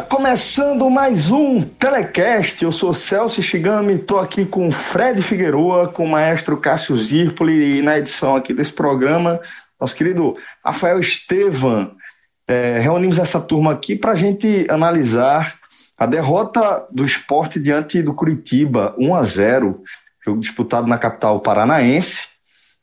Começando mais um Telecast. Eu sou Celso Shigami, estou aqui com Fred Figueroa, com o maestro Cássio Zirpoli e na edição aqui desse programa, nosso querido Rafael Estevam. É, reunimos essa turma aqui para a gente analisar a derrota do esporte diante do Curitiba, 1 a 0 jogo disputado na capital paranaense.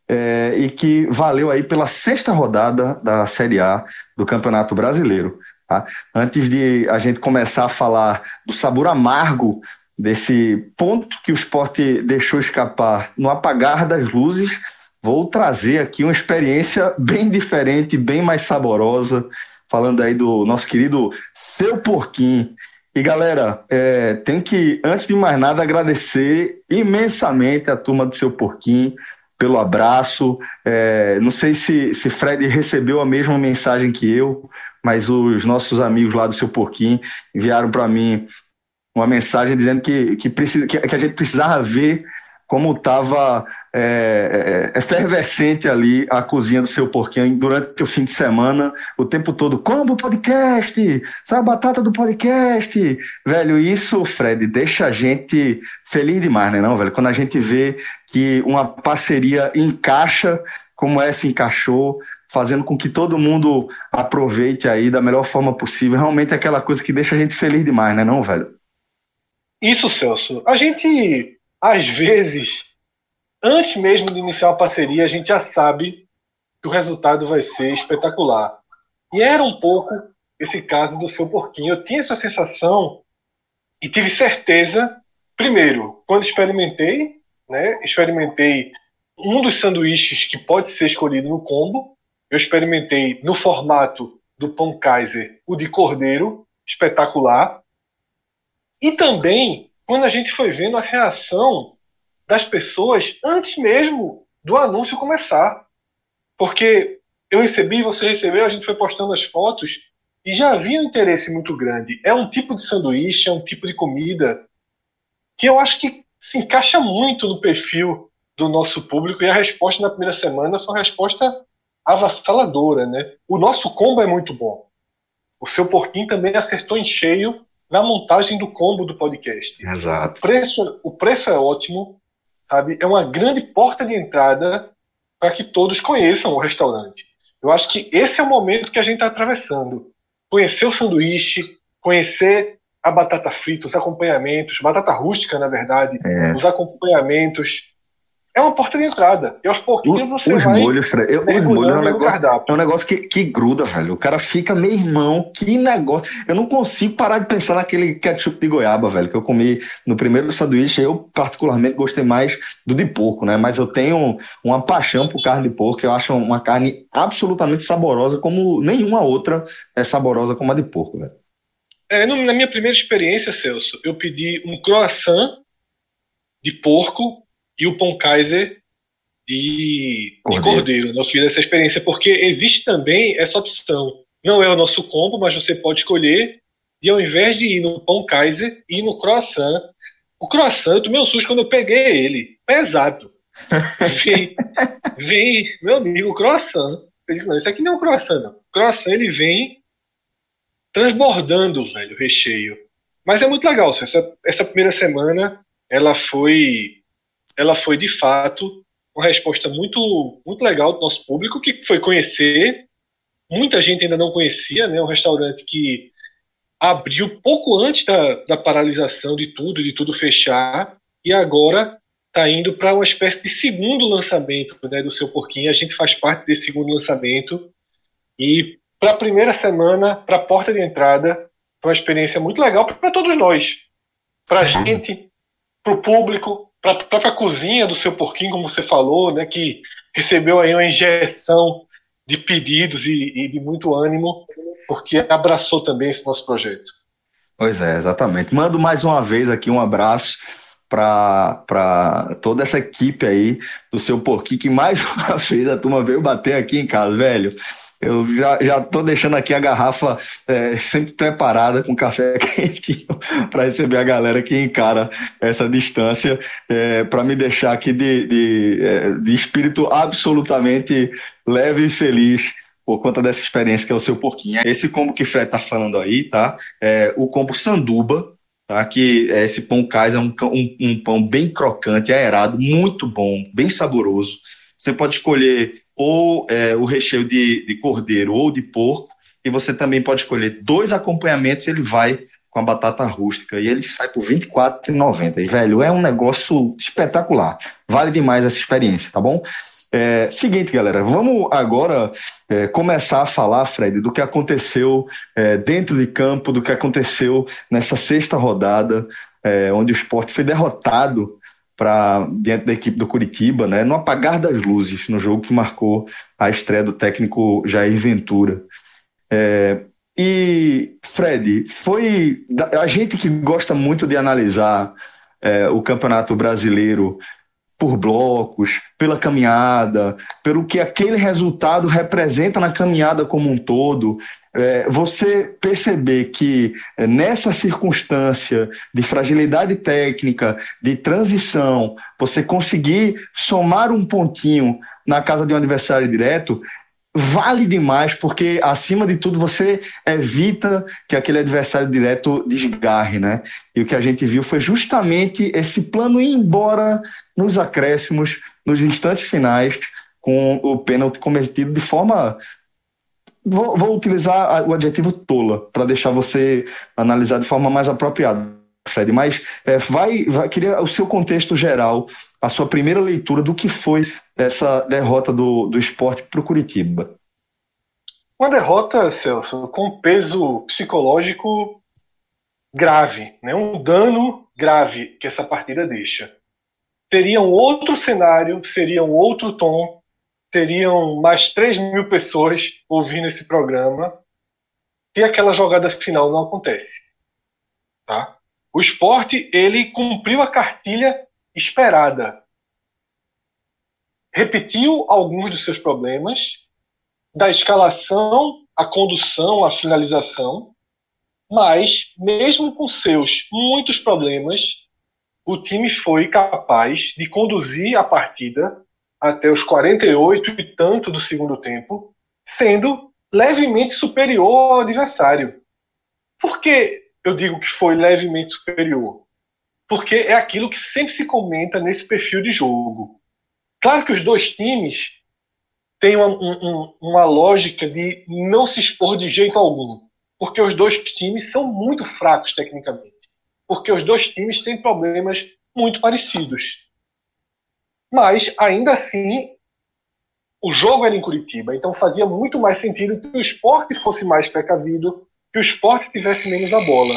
É, e que valeu aí pela sexta rodada da Série A do Campeonato Brasileiro. Tá? Antes de a gente começar a falar do sabor amargo desse ponto que o esporte deixou escapar no apagar das luzes, vou trazer aqui uma experiência bem diferente, bem mais saborosa, falando aí do nosso querido Seu Porquinho. E galera, é, tenho que, antes de mais nada, agradecer imensamente a turma do Seu Porquinho pelo abraço. É, não sei se, se Fred recebeu a mesma mensagem que eu, mas os nossos amigos lá do Seu Porquinho enviaram para mim uma mensagem dizendo que, que, precisa, que, a gente precisava ver como estava é, é, efervescente ali a cozinha do seu porquinho durante o fim de semana, o tempo todo, como podcast, sabe a batata do podcast, velho, isso, Fred, deixa a gente feliz demais, né não, velho, quando a gente vê que uma parceria encaixa como essa encaixou, fazendo com que todo mundo aproveite aí da melhor forma possível. Realmente é aquela coisa que deixa a gente feliz demais, né, não, velho? Isso, Celso. A gente, às vezes, antes mesmo de iniciar a parceria, a gente já sabe que o resultado vai ser espetacular. E era um pouco esse caso do seu porquinho. Eu tinha essa sensação e tive certeza, primeiro, quando experimentei, né? Experimentei um dos sanduíches que pode ser escolhido no combo, eu experimentei no formato do pão Kaiser o de cordeiro, espetacular. E também quando a gente foi vendo a reação das pessoas antes mesmo do anúncio começar. Porque eu recebi, você recebeu, a gente foi postando as fotos e já havia um interesse muito grande. É um tipo de sanduíche, é um tipo de comida que eu acho que se encaixa muito no perfil do nosso público e a resposta na primeira semana foi uma resposta avassaladora, né? O nosso combo é muito bom. O seu porquinho também acertou em cheio na montagem do combo do podcast. Exato. O preço, o preço é ótimo, sabe? É uma grande porta de entrada para que todos conheçam o restaurante. Eu acho que esse é o momento que a gente está atravessando. Conhecer o sanduíche, conhecer a batata frita, os acompanhamentos, batata rústica, na verdade, é. os acompanhamentos, é uma porta de entrada. E aos pouquinhos você os vai. Molhos, Fred, eu, os molhos é um negócio, é um negócio que, que gruda, velho. O cara fica, meu irmão, que negócio. Eu não consigo parar de pensar naquele ketchup de goiaba, velho, que eu comi no primeiro sanduíche. Eu, particularmente, gostei mais do de porco, né? Mas eu tenho uma paixão por carne de porco. Eu acho uma carne absolutamente saborosa, como nenhuma outra é saborosa como a de porco, velho. É, na minha primeira experiência, Celso, eu pedi um croissant de porco e o pão Kaiser de cordeiro. de cordeiro. Eu fiz essa experiência porque existe também essa opção. Não é o nosso combo, mas você pode escolher e ao invés de ir no pão Kaiser, ir no croissant. O croissant, eu tomei um susto quando eu peguei ele. Pesado. vem, vem, meu amigo, o croissant. Eu disse, não, isso aqui não é um croissant, não. O croissant, ele vem transbordando, velho, o recheio. Mas é muito legal, essa, essa primeira semana, ela foi ela foi de fato uma resposta muito, muito legal do nosso público, que foi conhecer. Muita gente ainda não conhecia, né? Um restaurante que abriu pouco antes da, da paralisação de tudo, de tudo fechar, e agora está indo para uma espécie de segundo lançamento né, do seu porquinho. A gente faz parte desse segundo lançamento. E para a primeira semana, para a porta de entrada, foi uma experiência muito legal para todos nós. Para a gente, para o público, para a própria cozinha do seu porquinho, como você falou, né, que recebeu aí uma injeção de pedidos e, e de muito ânimo, porque abraçou também esse nosso projeto. Pois é, exatamente. Mando mais uma vez aqui um abraço para toda essa equipe aí do seu porquinho, que mais uma vez a turma veio bater aqui em casa, velho. Eu já, já tô deixando aqui a garrafa é, sempre preparada com café quentinho para receber a galera que encara essa distância, é, para me deixar aqui de, de, é, de espírito absolutamente leve e feliz por conta dessa experiência que é o seu porquinho. Esse combo que Fred tá falando aí, tá? É o combo sanduba, tá? Que é esse pão cais é um, um, um pão bem crocante, aerado, muito bom, bem saboroso. Você pode escolher ou é, o recheio de, de cordeiro ou de porco, e você também pode escolher dois acompanhamentos, ele vai com a batata rústica e ele sai por R$ 24,90. E, velho, é um negócio espetacular. Vale demais essa experiência, tá bom? É, seguinte, galera, vamos agora é, começar a falar, Fred, do que aconteceu é, dentro de campo, do que aconteceu nessa sexta rodada, é, onde o esporte foi derrotado para diante da equipe do Curitiba, né, no apagar das luzes, no jogo que marcou a estreia do técnico Jair Ventura. É, e, Fred, foi a gente que gosta muito de analisar é, o Campeonato Brasileiro por blocos, pela caminhada, pelo que aquele resultado representa na caminhada como um todo. É, você perceber que é, nessa circunstância de fragilidade técnica, de transição, você conseguir somar um pontinho na casa de um adversário direto, vale demais, porque acima de tudo você evita que aquele adversário direto desgarre, né? E o que a gente viu foi justamente esse plano ir embora nos acréscimos, nos instantes finais, com o pênalti cometido de forma. Vou, vou utilizar o adjetivo tola, para deixar você analisar de forma mais apropriada, Fred. Mas é, vai, vai, queria o seu contexto geral, a sua primeira leitura do que foi essa derrota do, do esporte para o Curitiba? Uma derrota, Celso, com peso psicológico grave, né? um dano grave que essa partida deixa. Seria um outro cenário, seria um outro tom, teriam mais 3 mil pessoas ouvindo esse programa se aquela jogada final não acontece. Tá? O esporte ele cumpriu a cartilha esperada repetiu alguns dos seus problemas, da escalação, a condução, a finalização, mas, mesmo com seus muitos problemas, o time foi capaz de conduzir a partida até os 48 e tanto do segundo tempo, sendo levemente superior ao adversário. Por que eu digo que foi levemente superior? Porque é aquilo que sempre se comenta nesse perfil de jogo. Claro que os dois times têm uma, um, uma lógica de não se expor de jeito algum, porque os dois times são muito fracos tecnicamente, porque os dois times têm problemas muito parecidos. Mas, ainda assim, o jogo era em Curitiba, então fazia muito mais sentido que o esporte fosse mais precavido, que o esporte tivesse menos a bola.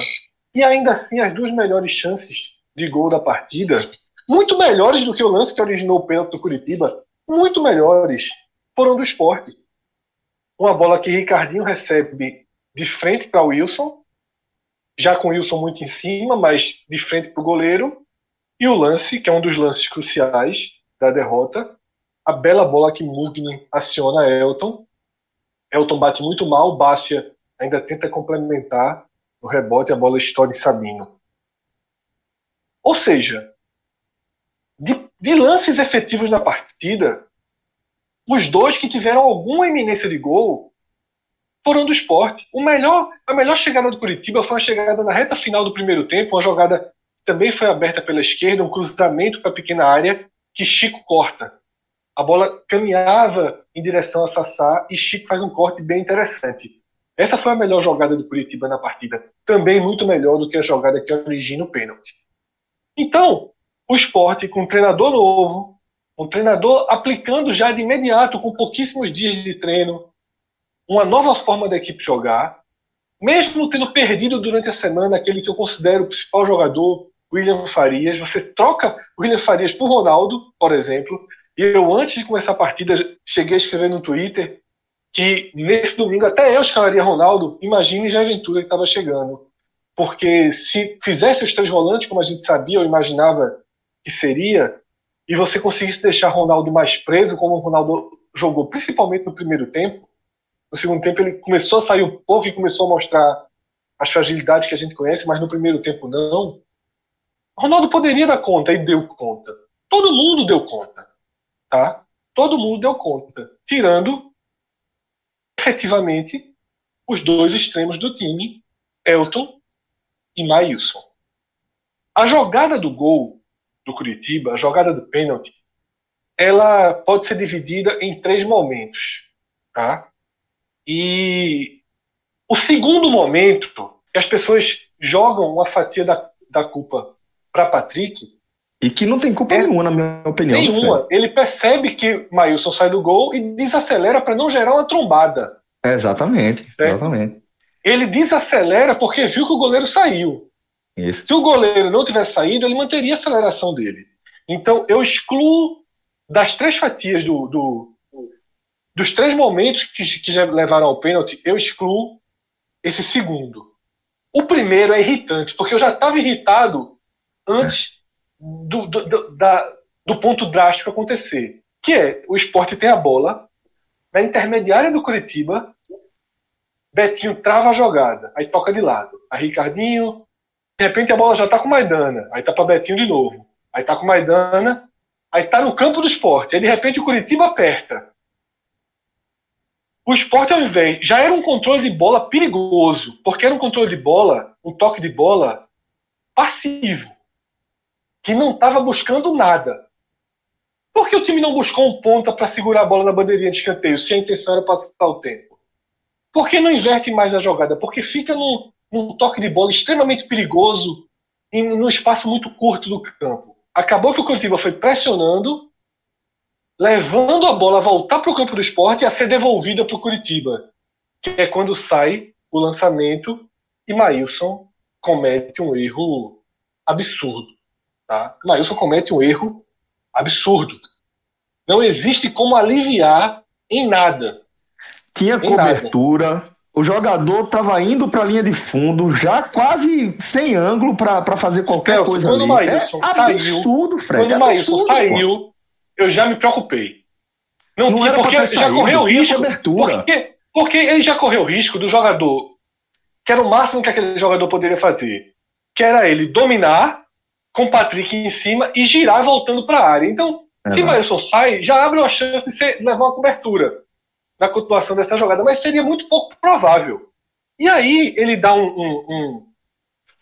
E ainda assim, as duas melhores chances de gol da partida muito melhores do que o lance que originou o pênalti do Curitiba, muito melhores, foram do esporte. Uma bola que Ricardinho recebe de frente para Wilson, já com Wilson muito em cima, mas de frente para o goleiro. E o lance, que é um dos lances cruciais da derrota, a bela bola que Mugni aciona Elton. Elton bate muito mal, Bácia ainda tenta complementar no rebote, a bola estoura em Sabino. Ou seja, de, de lances efetivos na partida, os dois que tiveram alguma eminência de gol foram do esporte. O melhor, a melhor chegada do Curitiba foi a chegada na reta final do primeiro tempo, uma jogada que também foi aberta pela esquerda, um cruzamento para a pequena área que Chico corta. A bola caminhava em direção a Sassá e Chico faz um corte bem interessante. Essa foi a melhor jogada do Curitiba na partida. Também muito melhor do que a jogada que origina o pênalti. Então, o esporte com um treinador novo, um treinador aplicando já de imediato, com pouquíssimos dias de treino, uma nova forma da equipe jogar, mesmo tendo perdido durante a semana aquele que eu considero o principal jogador, William Farias, você troca William Farias por Ronaldo, por exemplo, e eu, antes de começar a partida, cheguei a escrever no Twitter que nesse domingo até eu escalaria Ronaldo, imagine já a aventura que estava chegando. Porque se fizesse os três volantes, como a gente sabia ou imaginava que seria, e você conseguisse deixar Ronaldo mais preso, como o Ronaldo jogou, principalmente no primeiro tempo, no segundo tempo ele começou a sair um pouco e começou a mostrar as fragilidades que a gente conhece, mas no primeiro tempo não. Ronaldo poderia dar conta e deu conta. Todo mundo deu conta, tá? Todo mundo deu conta, tirando efetivamente os dois extremos do time, Elton e Maílson. A jogada do gol do Curitiba, a jogada do pênalti, ela pode ser dividida em três momentos, tá? E o segundo momento, as pessoas jogam uma fatia da, da culpa para Patrick. E que não tem culpa é, nenhuma, na minha opinião. Nenhuma. Ele percebe que Maílson sai do gol e desacelera para não gerar uma trombada. É, exatamente, certo? exatamente. Ele desacelera porque viu que o goleiro saiu. Isso. Se o goleiro não tivesse saído, ele manteria a aceleração dele. Então, eu excluo das três fatias do, do, dos três momentos que, que já levaram ao pênalti, eu excluo esse segundo. O primeiro é irritante, porque eu já estava irritado antes do, do, do, da, do ponto drástico acontecer. Que é, o esporte tem a bola, na intermediária do Curitiba, Betinho trava a jogada, aí toca de lado. Aí Ricardinho, de repente a bola já tá com Maidana, aí tá para Betinho de novo. Aí tá com Maidana, aí tá no campo do esporte. Aí de repente o Curitiba aperta. O esporte, ao invés, já era um controle de bola perigoso, porque era um controle de bola, um toque de bola passivo, que não estava buscando nada. Por que o time não buscou um ponta para segurar a bola na bandeirinha de escanteio, se a intenção era passar o tempo? Por que não inverte mais a jogada? Porque fica num, num toque de bola extremamente perigoso em num espaço muito curto do campo. Acabou que o Curitiba foi pressionando levando a bola a voltar para o campo do esporte e a ser devolvida para o Curitiba, que é quando sai o lançamento e Maílson comete um erro absurdo. Tá? Maílson comete um erro absurdo. Não existe como aliviar em nada. Tinha em cobertura, nada. o jogador estava indo para a linha de fundo, já quase sem ângulo para fazer qualquer Celso, coisa quando ali. Maílson é saiu, absurdo, Fred. Quando o Maílson saiu, pô eu já me preocupei. Não, não tinha, porque já correu o risco. Porque, porque ele já correu o risco do jogador, que era o máximo que aquele jogador poderia fazer, que era ele dominar com o Patrick em cima e girar voltando para a área. Então, é se o Mailson sai, já abre uma chance de, ser, levar uma cobertura na continuação dessa jogada, mas seria muito pouco provável. E aí ele dá um, um, um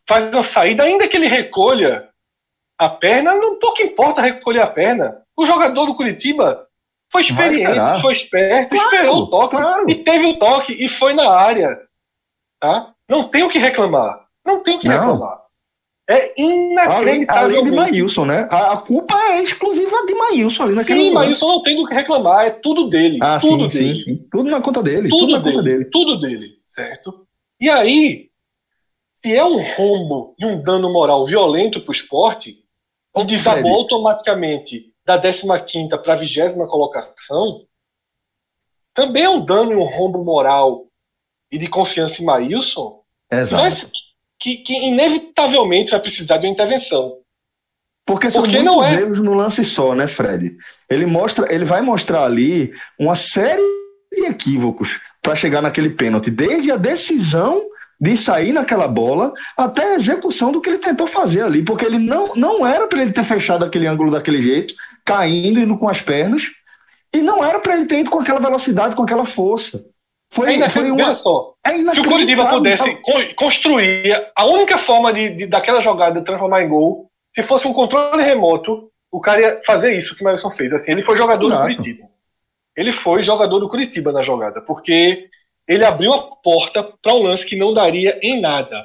faz uma saída, ainda que ele recolha a perna, não pouco importa recolher a perna. O jogador do Curitiba foi experiente, foi esperto, claro, esperou o toque claro. e teve o toque e foi na área. Tá? Não tem o que reclamar. Não tem o que não. reclamar. É inacreditável. Além, além de Maílson, né? A, a, culpa é exclusiva de Maílson ali naquele Sim, momento. Maílson não tem do que reclamar, é tudo dele. Ah, tudo sim, dele. sim, sim. Tudo na conta dele. Tudo, tudo na dele, conta dele. Tudo dele, certo? E aí, se é um rombo e um dano moral violento para o esporte, que desabou automaticamente da 15 para a 20 colocação, também é um dano e um rombo moral e de confiança em Maílson, Exato. Que, que, inevitavelmente vai precisar de uma intervenção. Porque são Porque muitos é... erros no lance só, né, Fred? Ele mostra, ele vai mostrar ali uma série de equívocos para chegar naquele pênalti, desde a decisão de sair naquela bola até a execução do que ele tentou fazer ali, porque ele não, não era para ele ter fechado aquele ângulo daquele jeito, caindo, indo com as pernas, e não era para ele ter ido com aquela velocidade, com aquela força. Foi, é foi uma... só. Se o Curitiba pudesse construir a única forma de, de, daquela jogada transformar em gol, se fosse um controle remoto, o cara ia fazer isso que o Mailson fez. Assim, ele foi jogador Exato. do Curitiba. Ele foi jogador do Curitiba na jogada, porque ele abriu a porta para um lance que não daria em nada.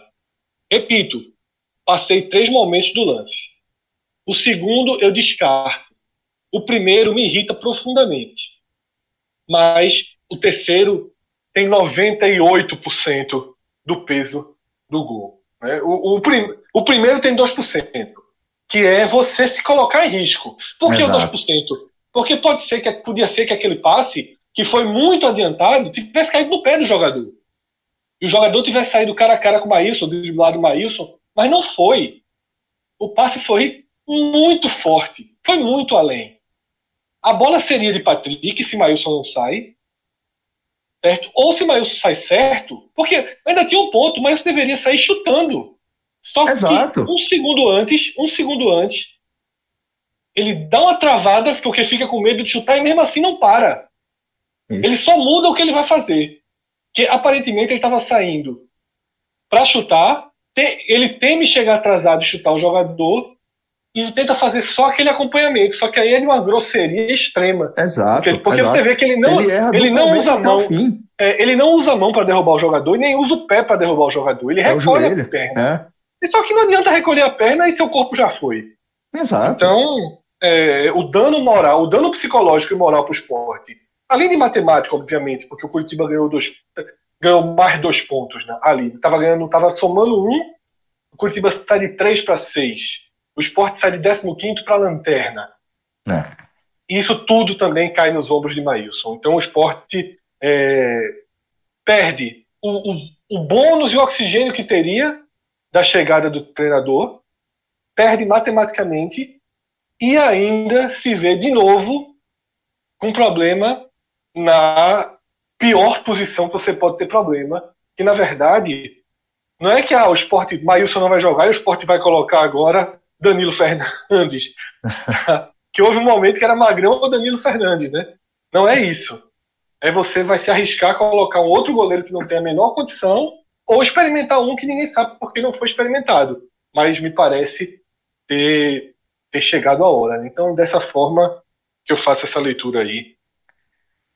Repito, passei três momentos do lance. O segundo eu descarto. O primeiro me irrita profundamente. Mas o terceiro tem 98% do peso do gol. Né? O, o, prim, o primeiro tem 2%, que é você se colocar em risco. Por que Exato. o 2%? Porque pode ser que podia ser que aquele passe, que foi muito adiantado, tivesse caído no pé do jogador. E o jogador tivesse saído cara a cara com o Maílson, do lado do Maílson, mas não foi. O passe foi muito forte, foi muito além. A bola seria de Patrick se Maílson não sai, certo? Ou se Maílson sai certo, porque ainda tinha um ponto, Maílson deveria sair chutando. Só Exato. que um segundo antes, um segundo antes, ele dá uma travada porque fica com medo de chutar e mesmo assim não para. Isso. Ele só muda o que ele vai fazer. Que aparentemente ele estava saindo para chutar, ele teme chegar atrasado e chutar o jogador e tenta fazer só aquele acompanhamento. Só que aí é de uma grosseria extrema. Exato. Porque, porque exato. você vê que ele não, ele, ele não usa a mão. É, ele não usa a mão para derrubar o jogador e nem usa o pé para derrubar o jogador. Ele é recolhe a perna. É. E só que não adianta recolher a perna e seu corpo já foi. Exato. Então, é, o dano moral, o dano psicológico e moral para o esporte, além de matemática, obviamente, porque o Curitiba ganhou dois, ganhou mais dois pontos né, ali. Estava ganhando, estava somando um, o Curitiba sai de três para seis. O esporte sai de 15 para a lanterna. É. Isso tudo também cai nos ombros de Maílson. Então o esporte é, perde o, o, o bônus e o oxigênio que teria da chegada do treinador, perde matematicamente e ainda se vê de novo com problema na pior posição que você pode ter problema, que na verdade não é que ah, o esporte, Maílson não vai jogar e o esporte vai colocar agora Danilo Fernandes. que houve um momento que era Magrão ou Danilo Fernandes, né? Não é isso. É você vai se arriscar a colocar um outro goleiro que não tem a menor condição ou experimentar um que ninguém sabe porque não foi experimentado. Mas me parece ter, ter chegado a hora. Né? Então, dessa forma que eu faço essa leitura aí.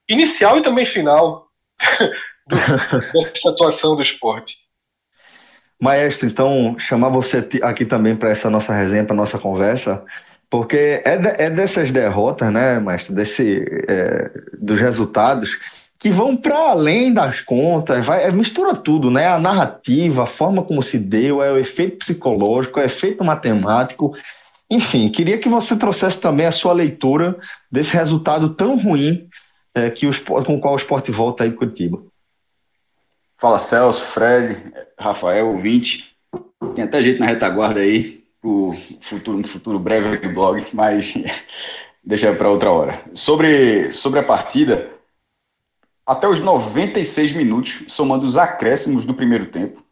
Inicial e também final do, dessa atuação do esporte. Maestro, então, chamar você aqui também para essa nossa resenha, para nossa conversa, porque é, de, é dessas derrotas, né, maestro, desse, é, dos resultados, que vão para além das contas, vai, é, mistura tudo, né? A narrativa, a forma como se deu, é o efeito psicológico, é o efeito matemático. Enfim, queria que você trouxesse também a sua leitura desse resultado tão ruim é, que o, com o qual o esporte volta aí em Curitiba. Fala Celso, Fred, Rafael, ouvinte. Tem até jeito na retaguarda aí, o futuro, um futuro breve do blog, mas deixa para outra hora. Sobre, sobre a partida, até os 96 minutos, somando os acréscimos do primeiro tempo,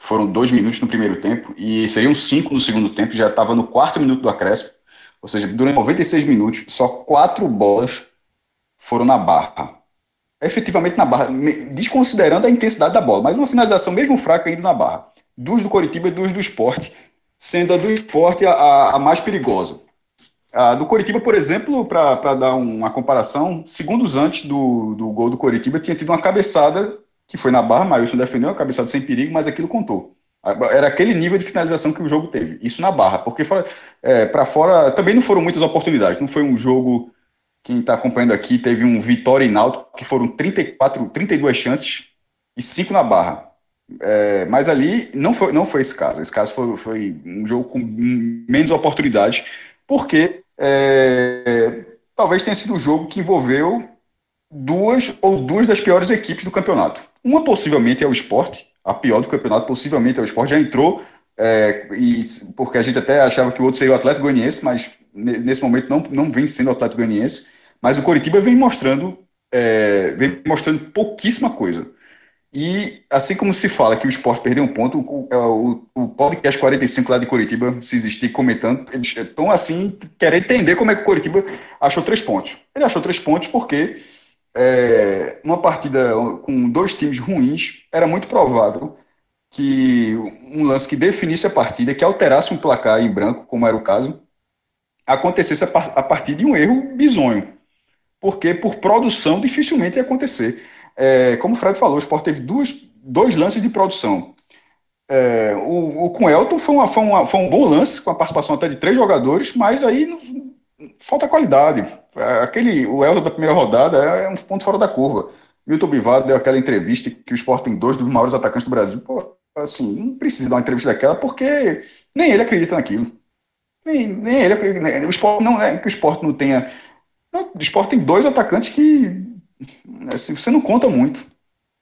foram dois minutos no primeiro tempo e seriam cinco no segundo tempo, já estava no quarto minuto do acréscimo, ou seja, durante 96 minutos, só quatro bolas foram na barra efetivamente na barra, desconsiderando a intensidade da bola, mas uma finalização mesmo fraca indo na barra. Duas do Coritiba e duas do esporte, sendo a do esporte a, a mais perigosa. A do Coritiba, por exemplo, para dar uma comparação, segundos antes do, do gol do Coritiba, tinha tido uma cabeçada que foi na barra, Mailson defendeu a cabeçada sem perigo, mas aquilo contou. Era aquele nível de finalização que o jogo teve. Isso na barra, porque é, para fora também não foram muitas oportunidades. Não foi um jogo quem está acompanhando aqui teve um Vitória e Náutico, que foram 34, 32 chances e 5 na barra. É, mas ali não foi, não foi esse caso. Esse caso foi, foi um jogo com menos oportunidades, porque é, talvez tenha sido um jogo que envolveu duas ou duas das piores equipes do campeonato. Uma possivelmente é o esporte, a pior do campeonato possivelmente é o esporte, já entrou, é, e, porque a gente até achava que o outro seria o Atlético Goianiense, mas nesse momento não, não vem sendo o Atlético Goianiense, mas o Coritiba vem mostrando, é, vem mostrando pouquíssima coisa. E assim como se fala que o esporte perdeu um ponto, o, é, o, o podcast 45 lá de Coritiba, se existir comentando, eles estão assim, querendo entender como é que o Coritiba achou três pontos. Ele achou três pontos porque é, numa partida com dois times ruins, era muito provável que um lance que definisse a partida, que alterasse um placar em branco, como era o caso, acontecesse a partir de um erro bizonho. Porque por produção dificilmente ia acontecer. É, como o Fred falou, o Sport teve duas, dois lances de produção. É, o, o com Elton foi, uma, foi, uma, foi um bom lance, com a participação até de três jogadores, mas aí não, falta qualidade. Aquele, o Elton da primeira rodada é um ponto fora da curva. Milton Bivar deu aquela entrevista que o Sport tem dois dos maiores atacantes do Brasil. Pô, assim, não precisa dar uma entrevista daquela porque nem ele acredita naquilo. Nem, nem ele acredita. O esporte não é que o esporte não tenha. Não, o esporte tem dois atacantes que assim, você não conta muito.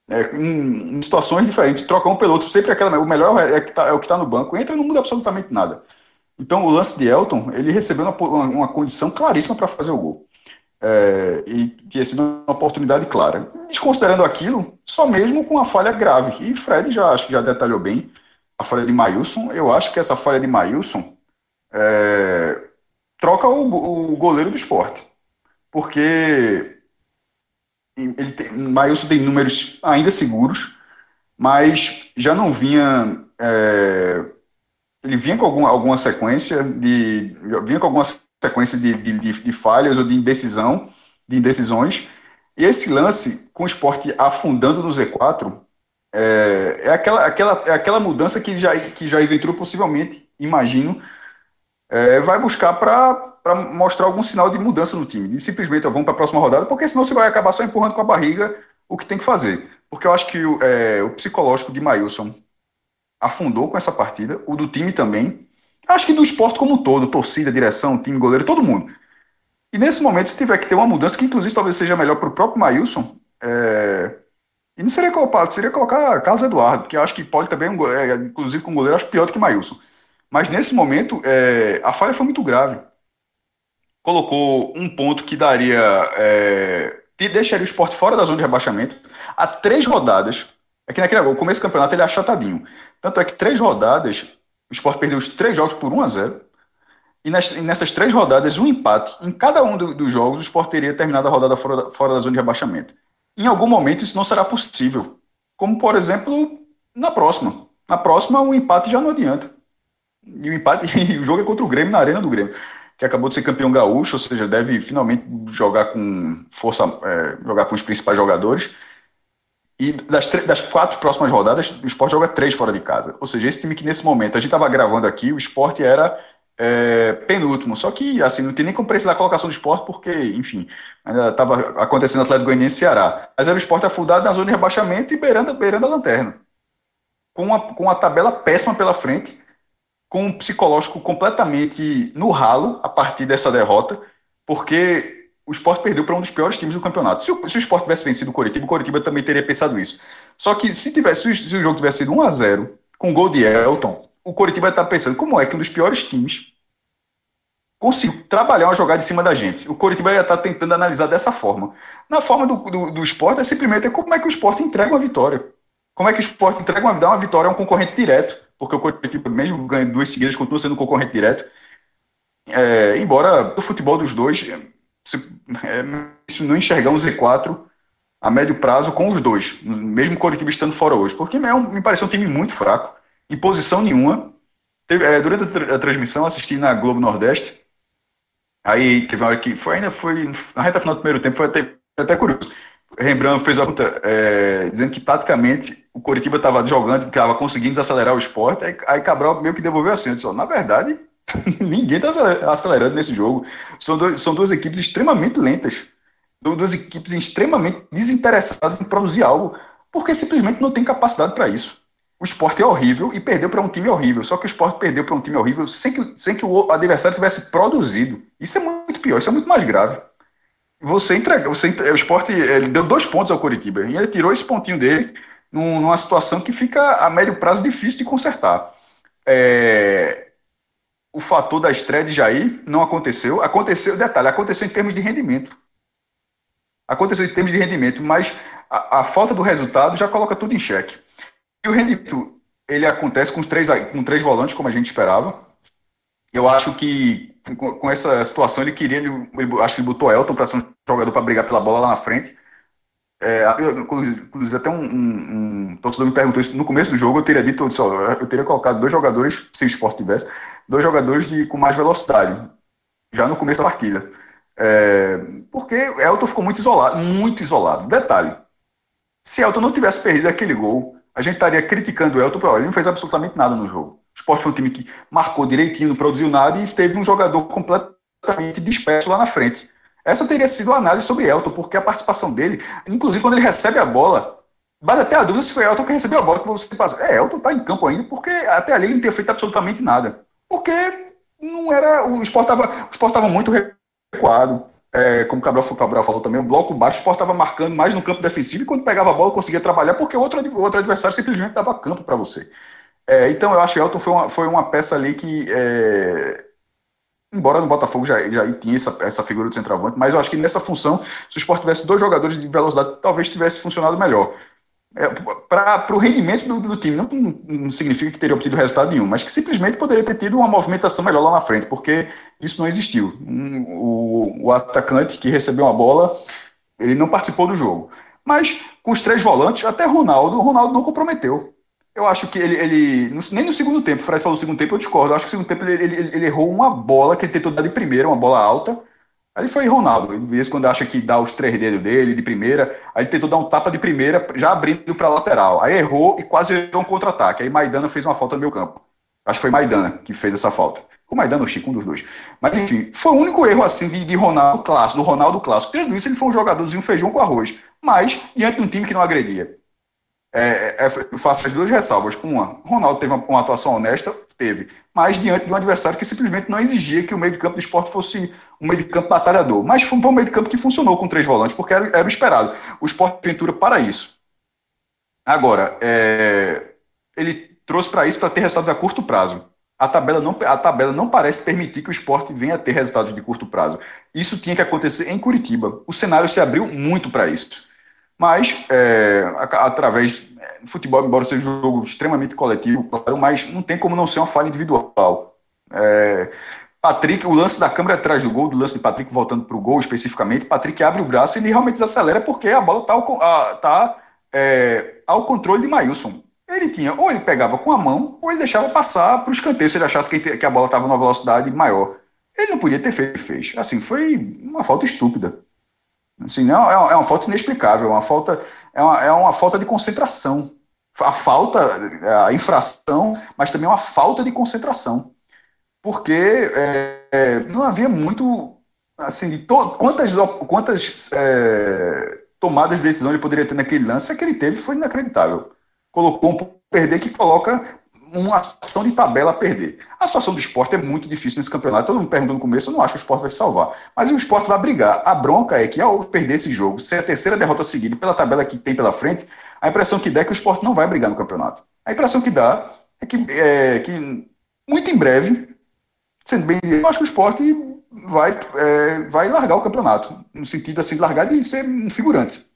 É, em, em, situações diferentes, troca um pelo outro, sempre aquela. O melhor é, é, que tá, é o que está no banco, entra e não muda absolutamente nada. Então, o lance de Elton, ele recebeu uma, uma, uma condição claríssima para fazer o gol. É, e tinha sido uma oportunidade clara. Desconsiderando aquilo, só mesmo com uma falha grave. E Fred já acho que já detalhou bem a falha de Mailson. Eu acho que essa falha de Mailson é, troca o, o, goleiro do esporte. Porque ele tem, Mailson tem números ainda seguros, mas já não vinha. É, ele vinha com alguma, alguma sequência de. vinha com alguma sequência de, de, de, de falhas ou de indecisão, de indecisões. E esse lance, com o esporte afundando no Z4, é, é, aquela, aquela, é aquela mudança que já, que já entrou possivelmente, imagino, é, vai buscar para mostrar algum sinal de mudança no time. E simplesmente vamos para a próxima rodada, porque senão você vai acabar só empurrando com a barriga o que tem que fazer. Porque eu acho que o, é, o psicológico de Mailson afundou com essa partida, o do time também. Acho que do esporte como um todo, torcida, direção, time, goleiro, todo mundo. E nesse momento, se tiver que ter uma mudança, que inclusive talvez seja melhor para o próprio Mailson, é... e não seria colocar, seria colocar Carlos Eduardo, que acho que pode também, é, inclusive com goleiro, acho pior do que Mailson. Mas nesse momento, é... a falha foi muito grave. Colocou um ponto que daria. É... deixaria o esporte fora da zona de rebaixamento. Há três rodadas. É que naquele o começo do campeonato ele é achatadinho. Tanto é que três rodadas, o Sport perdeu os três jogos por 1 a 0 e, nessas três rodadas, um empate. Em cada um do, dos jogos, o Sport teria terminado a rodada fora da, fora da zona de rebaixamento. Em algum momento, isso não será possível. Como, por exemplo, na próxima. Na próxima, um empate já não adianta. E o empate, e o jogo é contra o Grêmio na Arena do Grêmio, que acabou de ser campeão gaúcho, ou seja, deve finalmente jogar com força, é, jogar com os principais jogadores. E das, das quatro próximas rodadas, o esporte joga três fora de casa. Ou seja, esse time que nesse momento, a gente estava gravando aqui, o esporte era é, penúltimo. Só que, assim, não tem nem como precisar da colocação do esporte, porque, enfim, ainda estava acontecendo Atlético Goianiense e Ceará. Mas era o esporte afundado na zona de rebaixamento e beirando, beirando a lanterna. Com uma, com uma tabela péssima pela frente, com um psicológico completamente no ralo a partir dessa derrota, porque o Sport perdeu para um dos piores times do campeonato. Se o, se o Sport tivesse vencido o Coritiba, o Coritiba também teria pensado isso. Só que se, tivesse, se o jogo tivesse sido 1 a 0 com gol de Elton, o Coritiba está pensando como é que um dos piores times conseguiu trabalhar uma jogada em cima da gente. O Coritiba ia estar tá tentando analisar dessa forma. Na forma do, do, do esporte, é simplesmente como é que o esporte entrega uma vitória. Como é que o esporte entrega uma, uma vitória a um concorrente direto, porque o Coritiba, mesmo ganhando duas seguidas, continua sendo concorrente direto. É, embora o futebol dos dois se, é, isso não enxergar um Z4 a médio prazo com os dois, mesmo o Coritiba estando fora hoje, porque é um, me pareceu um time muito fraco, em posição nenhuma. Teve, é, durante a, tra a, transmissão, assisti na Globo Nordeste, aí teve uma hora que foi, ainda foi, na reta final do primeiro tempo, foi até, até curioso. Rembrandt fez uma pergunta é, dizendo que taticamente o Coritiba estava jogando, estava conseguindo desacelerar o esporte, aí, aí Cabral meio que devolveu assim, disse, na verdade, Ninguém está acelerando nesse jogo. São, dois, são duas equipes extremamente lentas. Duas equipes extremamente desinteressadas em produzir algo, porque simplesmente não tem capacidade para isso. O esporte é horrível e perdeu para um time horrível. Só que o esporte perdeu para um time horrível sem que, sem que o adversário tivesse produzido. Isso é muito pior, isso é muito mais grave. Você entrega, você, o esporte ele deu dois pontos ao Coritiba e ele tirou esse pontinho dele numa situação que fica a médio prazo difícil de consertar. É, o fator da estreia de Jair não aconteceu. Aconteceu, detalhe, aconteceu em termos de rendimento. Aconteceu em termos de rendimento, mas a, a falta do resultado já coloca tudo em xeque. E o rendimento, ele acontece com, três, com três volantes, como a gente esperava. Eu acho que com, essa situação ele queria, ele, ele, acho que ele botou Elton para ser um jogador para brigar pela bola lá na frente. É, eu, inclusive, até um, um, um, torcedor me perguntou isso no começo do jogo. Eu teria dito, eu, disse, ó, eu teria colocado dois jogadores, se o esporte tivesse, dois jogadores de, com mais velocidade, já no começo da partida. É, porque Elton ficou muito isolado, muito isolado. Detalhe: se Elton não tivesse perdido aquele gol, a gente estaria criticando o Elton, ele não fez absolutamente nada no jogo. Sport foi um time que marcou direitinho, não produziu nada e teve um jogador completamente disperso lá na frente. Essa teria sido a análise sobre Elton, porque a participação dele, inclusive quando ele recebe a bola, bate até a dúvida se foi Elton que recebeu a bola que você passou. É, Elton está em campo ainda, porque até ali ele não tinha feito absolutamente nada. Porque não era. O Sport estava muito recuado. É, como o Cabral, o Cabral falou também, o bloco baixo, o Sport estava marcando mais no campo defensivo e quando pegava a bola conseguia trabalhar, porque o outro, outro adversário simplesmente dava campo para você. É, então eu acho que Elton foi uma, foi uma peça ali que é, embora no Botafogo já, já tinha essa, essa figura do centroavante, mas eu acho que nessa função, se o Sport tivesse dois jogadores de velocidade, talvez tivesse funcionado melhor. É, para o rendimento do, do time, não, não, significa que teria obtido resultado nenhum, mas que simplesmente poderia ter tido uma movimentação melhor lá na frente, porque isso não existiu. Um, o, o atacante que recebeu a bola, ele não participou do jogo. Mas com os três volantes, até Ronaldo, o Ronaldo não comprometeu. Eu acho que ele, ele nem no segundo tempo, o Fred falou no segundo tempo, eu discordo. Eu acho que no segundo tempo ele, ele, ele, errou uma bola que ele tentou dar de primeira, uma bola alta. Aí foi Ronaldo, de vez quando acha que dá os três dedos dele de primeira, aí ele tentou dar um tapa de primeira, já abrindo para lateral. Aí errou e quase errou um contra-ataque. Aí Maidana fez uma falta no meu campo. Acho que foi Maidana que fez essa falta. O Maidana ou Chico, um dos dois. Mas enfim, foi o único erro assim de, de Ronaldo clássico, do Ronaldo clássico. Tirando isso, ele foi um jogadorzinho feijão com arroz. Mas, diante de um time que não agredia. É, é, eu faço as duas ressalvas. Uma, Ronaldo teve uma, uma, atuação honesta, teve, mas diante de um adversário que simplesmente não exigia que o meio de campo do esporte fosse um meio de campo batalhador. Mas foi um meio de campo que funcionou com três volantes, porque era, era o esperado. O esporte Ventura para isso. Agora, é, ele trouxe para isso para ter resultados a curto prazo. A tabela, não, a tabela não parece permitir que o esporte venha a ter resultados de curto prazo. Isso tinha que acontecer em Curitiba. O cenário se abriu muito para isso. Mas, é, através. É, futebol, embora seja um jogo extremamente coletivo, claro, mas não tem como não ser uma falha individual. É, Patrick, o lance da câmera atrás do gol, do lance de Patrick voltando para o gol especificamente, Patrick abre o braço e ele realmente desacelera porque a bola está ao, tá, é, ao controle de Mailson. Ele tinha, ou ele pegava com a mão, ou ele deixava passar para o escanteio se ele achasse que, que a bola estava numa velocidade maior. Ele não podia ter feito, fez. Assim, foi uma falta estúpida. Assim, não, é, é uma falta inexplicável, é uma falta, é uma, é uma falta de concentração. A falta, a infração, mas também uma falta de concentração. Porque é, é, não havia muito. Assim, de to, quantas, quantas é, tomadas de decisão ele poderia ter naquele lance, a que ele teve foi inacreditável. Colocou um perder que coloca uma ação de tabela a perder. A situação do esporte é muito difícil nesse campeonato. Todo mundo perguntou no começo, eu não acho que o esporte vai se salvar. Mas o esporte vai brigar. A bronca é que ao perder esse jogo, ser a terceira derrota seguida pela tabela que tem pela frente, a impressão que dá é que o esporte não vai brigar no campeonato. A impressão que dá é que, é, que muito em breve, sendo bem eu acho que o esporte vai, é, vai largar o campeonato. No sentido assim, de largar de ser um figurante.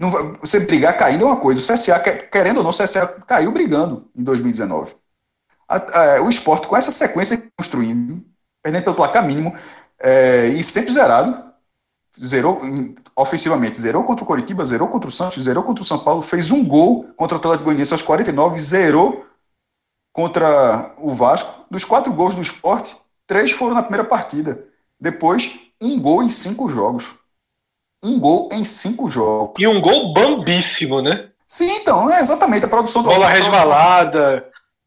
Não, você brigar caindo é uma coisa. O CSA, querendo ou não, o CSA caiu brigando em 2019. A, a, o esporte, com essa sequência construindo, perdendo pelo placar mínimo é, e sempre zerado, zerou ofensivamente, zerou contra o Coritiba, zerou contra o Santos, zerou contra o São Paulo, fez um gol contra o Atlético Goianiense aos 49, zerou contra o Vasco. Dos quatro gols do esporte, três foram na primeira partida. Depois, um gol em cinco jogos um gol em cinco jogos. E um gol bambíssimo, né? Sim, então, é exatamente a produção do Bola resvalada,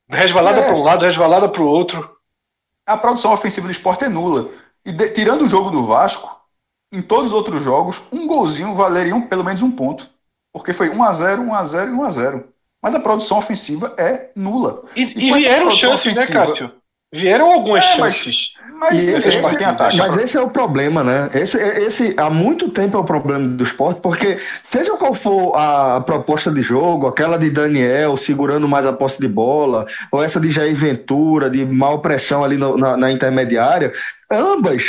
resvalada é. para um lado, resvalada para o outro. A produção ofensiva do esporte é nula. E de, tirando o jogo do Vasco, em todos os outros jogos, um golzinho valeria um, pelo menos um ponto. Porque foi 1x0, 1x0 e 1x0. Mas a produção ofensiva é nula. E, e, e vieram chances, né, ofensiva, né, Cássio? Vieram algumas é, chances. Mas, esse, mas esse é o problema, né? Esse, esse há muito tempo é o problema do esporte, porque seja qual for a proposta de jogo, aquela de Daniel segurando mais a posse de bola, ou essa de Jair Ventura, de mal pressão ali no, na, na intermediária, ambas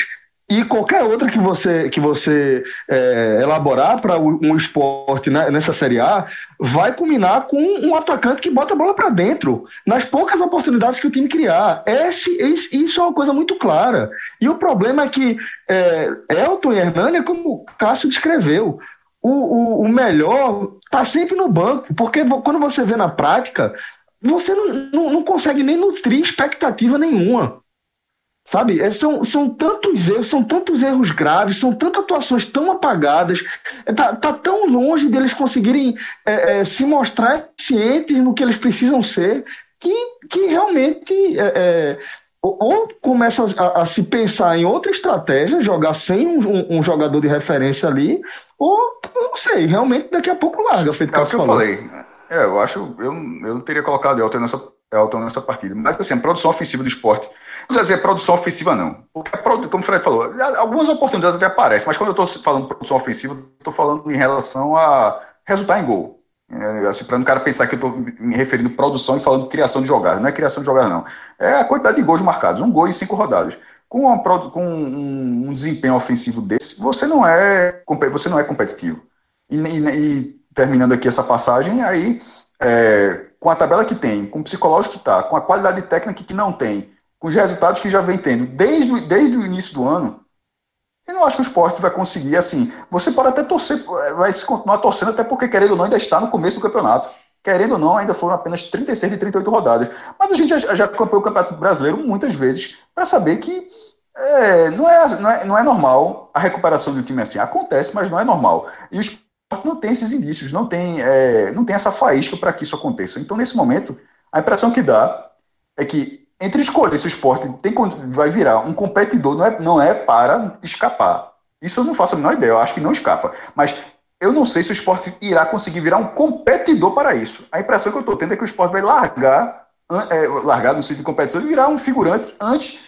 e qualquer outra que você, que você é, elaborar para um esporte né, nessa Série A vai culminar com um atacante que bota a bola para dentro, nas poucas oportunidades que o time criar. Esse, esse, isso é uma coisa muito clara. E o problema é que é, Elton e Hernani, como o Cássio descreveu, o, o, o melhor está sempre no banco, porque quando você vê na prática, você não, não, não consegue nem nutrir expectativa nenhuma. Sabe? É, são, são tantos erros, são tantos erros graves, são tantas atuações tão apagadas, é, tá, tá tão longe deles conseguirem é, é, se mostrar cientes no que eles precisam ser, que, que realmente é, ou começa a, a, se pensar em outra estratégia, jogar sem um, um, jogador de referência ali, ou não sei, realmente daqui a pouco larga, feito é o que eu falei. É, eu acho, eu, eu não teria colocado Elton nessa, Elton nessa partida. Mas assim, a produção ofensiva do esporte não precisa dizer produção ofensiva, não. Porque, como o Fred falou, algumas oportunidades até aparecem, mas quando eu estou falando produção ofensiva, estou falando em relação a resultar em gol. É, assim, para o cara pensar que eu estou me referindo à produção e falando criação de jogadas. Não é criação de jogadas, não. É a quantidade de gols marcados. Um gol em cinco rodadas. Com, uma, com um, um, desempenho ofensivo desse, você não é, você não é competitivo. E, e, e terminando aqui essa passagem, aí, é, com a tabela que tem, com o psicológico que está, com a qualidade técnica que não tem, com os resultados que já vem tendo desde, desde o início do ano, eu não acho que o esporte vai conseguir, assim, você pode até torcer, vai continuar torcendo, até porque, querendo ou não, ainda está no começo do campeonato. Querendo ou não, ainda foram apenas 36 de 38 rodadas. Mas a gente já, já acompanhou o Campeonato Brasileiro muitas vezes para saber que é, não, é, não, é, não é normal a recuperação do time assim. Acontece, mas não é normal. E o esporte não tem esses indícios, não tem, é, não tem essa faísca para que isso aconteça. Então, nesse momento, a impressão que dá é que entre escolher se o esporte tem, vai virar um competidor, não é, não é para escapar. Isso eu não faço a menor ideia, eu acho que não escapa. Mas eu não sei se o esporte irá conseguir virar um competidor para isso. A impressão que eu estou tendo é que o esporte vai largar, é, largar no sentido de competição, e virar um figurante antes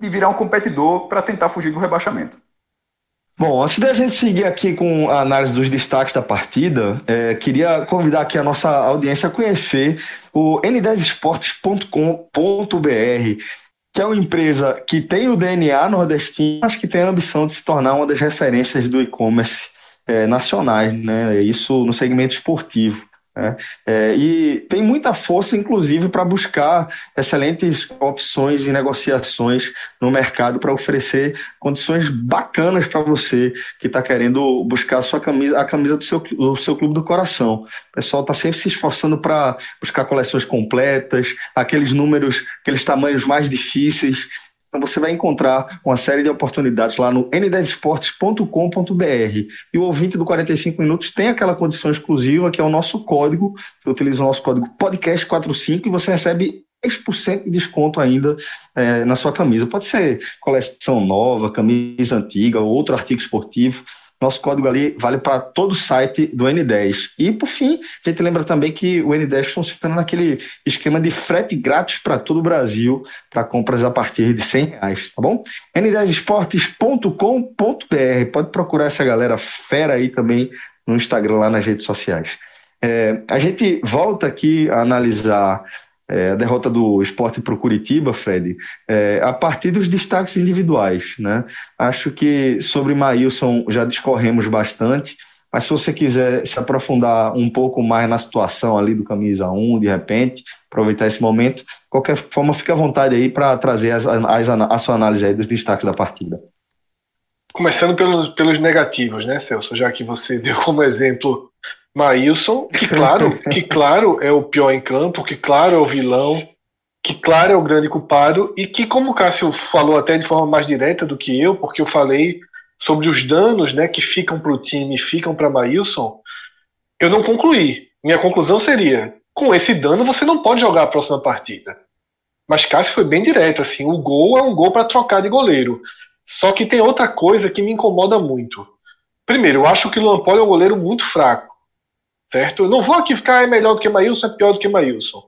de virar um competidor para tentar fugir do rebaixamento. Bom, antes da gente seguir aqui com a análise dos destaques da partida, é, queria convidar aqui a nossa audiência a conhecer o n10esportes.com.br, que é uma empresa que tem o DNA nordestino, mas que tem a ambição de se tornar uma das referências do e-commerce é, nacionais, né? Isso no segmento esportivo. Né? É, e tem muita força, inclusive, para buscar excelentes opções e negociações no mercado para oferecer condições bacanas para você que está querendo buscar a sua camisa, a camisa do seu, do seu clube do coração. O pessoal está sempre se esforçando para buscar coleções completas, aqueles números, aqueles tamanhos mais difíceis. Então você vai encontrar uma série de oportunidades lá no n10esportes.com.br. E o ouvinte do 45 Minutos tem aquela condição exclusiva que é o nosso código. Você utiliza o nosso código podcast45 e você recebe 10% de desconto ainda é, na sua camisa. Pode ser coleção nova, camisa antiga ou outro artigo esportivo. Nosso código ali vale para todo o site do N10. E, por fim, a gente lembra também que o N10 funciona naquele esquema de frete grátis para todo o Brasil, para compras a partir de 100 reais, tá bom? n10esportes.com.br. Pode procurar essa galera fera aí também no Instagram, lá nas redes sociais. É, a gente volta aqui a analisar é, a derrota do esporte para o Curitiba, Fred, é, a partir dos destaques individuais. Né? Acho que sobre Maílson já discorremos bastante, mas se você quiser se aprofundar um pouco mais na situação ali do camisa 1, de repente, aproveitar esse momento, qualquer forma, fique à vontade aí para trazer as, as, a sua análise aí dos destaques da partida. Começando pelos, pelos negativos, né, Celso? Já que você deu como exemplo Maílson, que claro, que claro é o pior em campo, que claro é o vilão, que claro é o grande culpado, e que, como o Cássio falou até de forma mais direta do que eu, porque eu falei sobre os danos né, que ficam para o time ficam para Maílson, eu não concluí. Minha conclusão seria: com esse dano você não pode jogar a próxima partida. Mas Cássio foi bem direto, assim, o gol é um gol para trocar de goleiro. Só que tem outra coisa que me incomoda muito. Primeiro, eu acho que o Luan Poli é um goleiro muito fraco certo? Eu não vou aqui ficar é melhor do que Maílson, é pior do que Maílson.